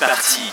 Merci.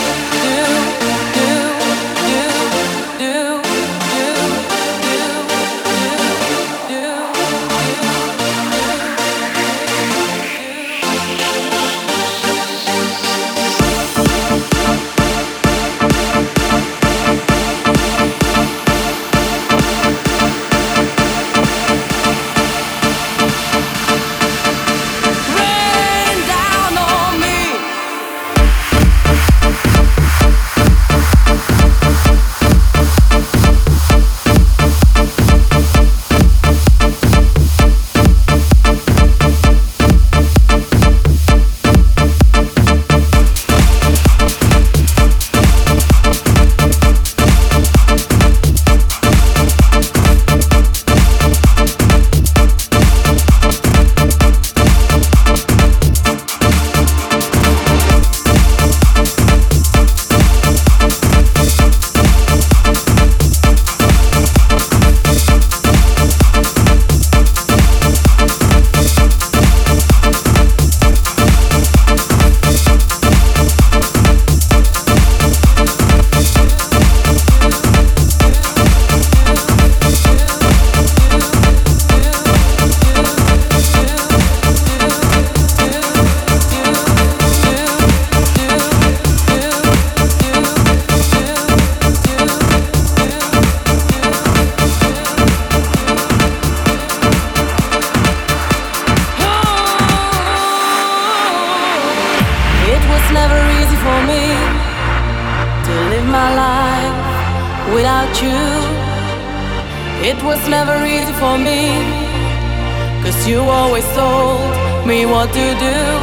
what to do.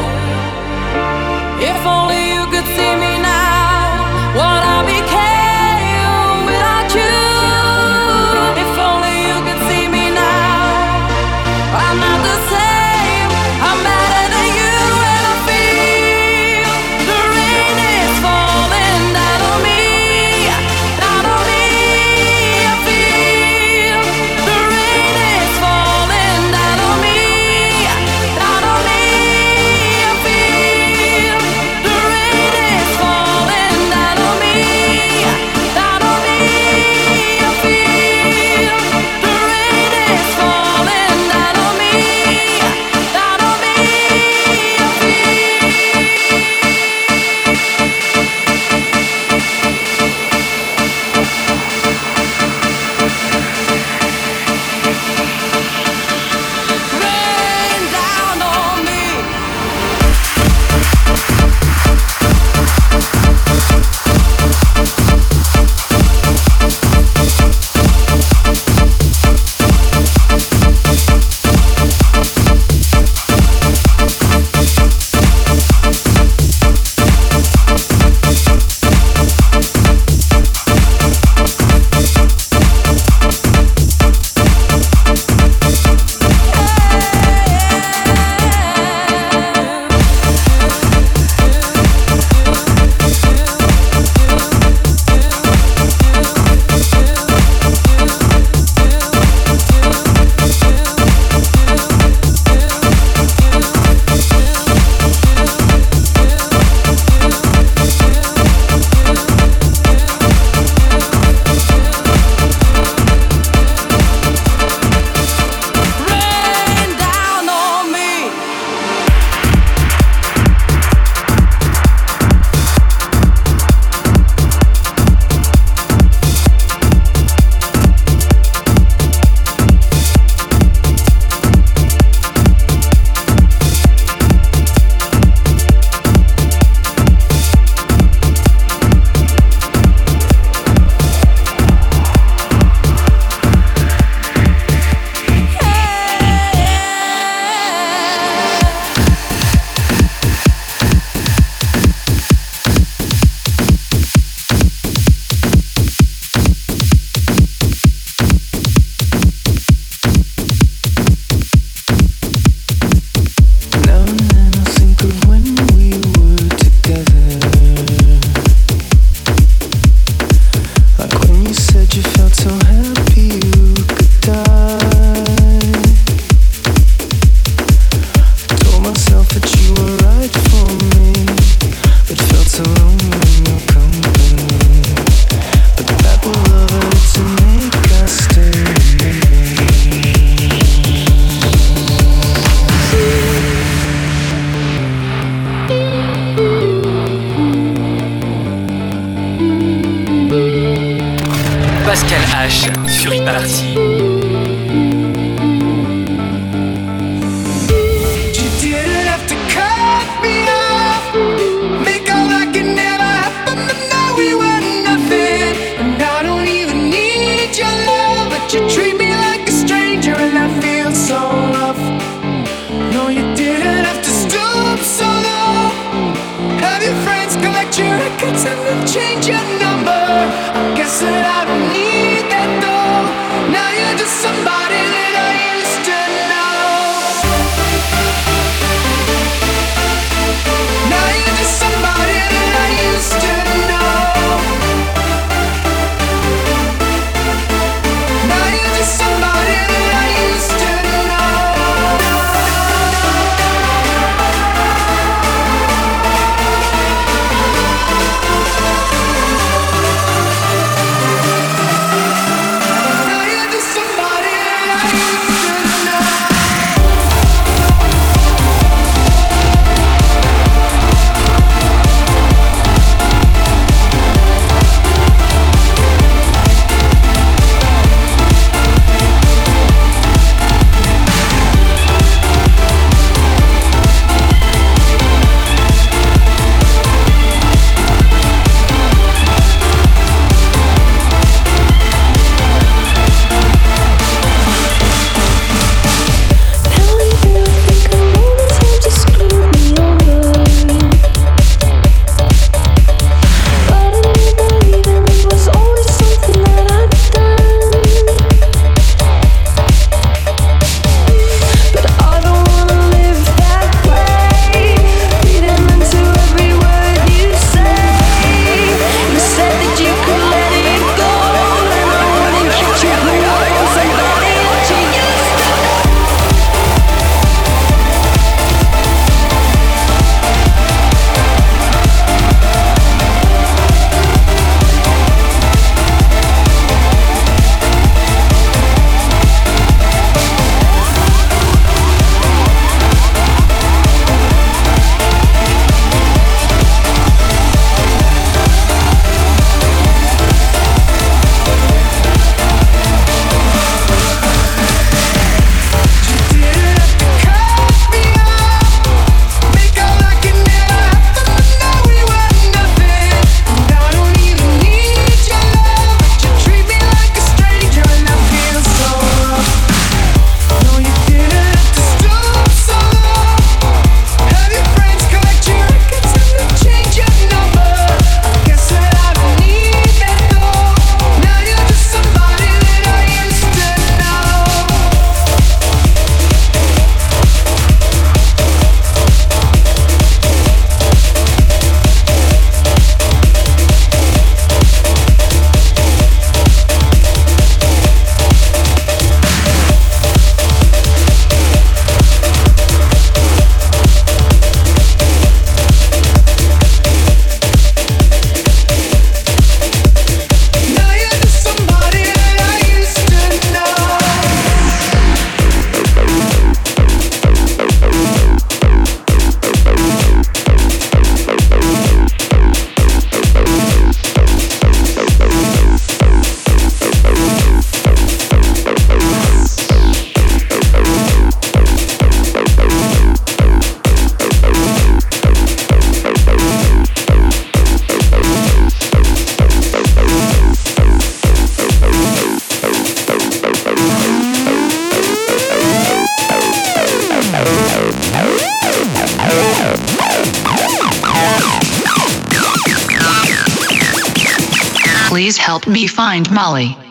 Me find Molly.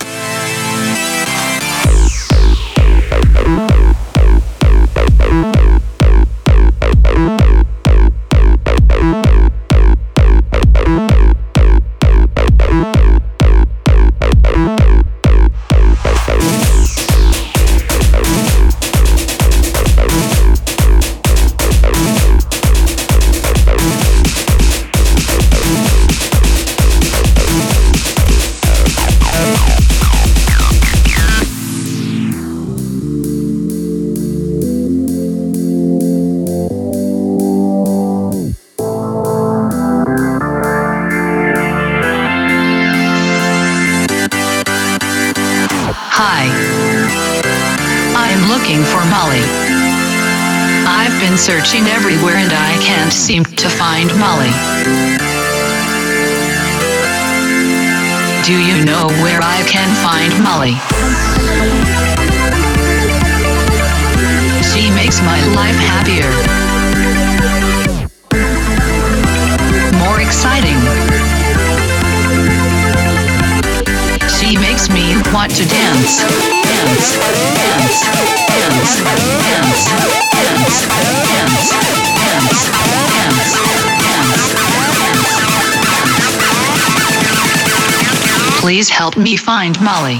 Help me find Molly.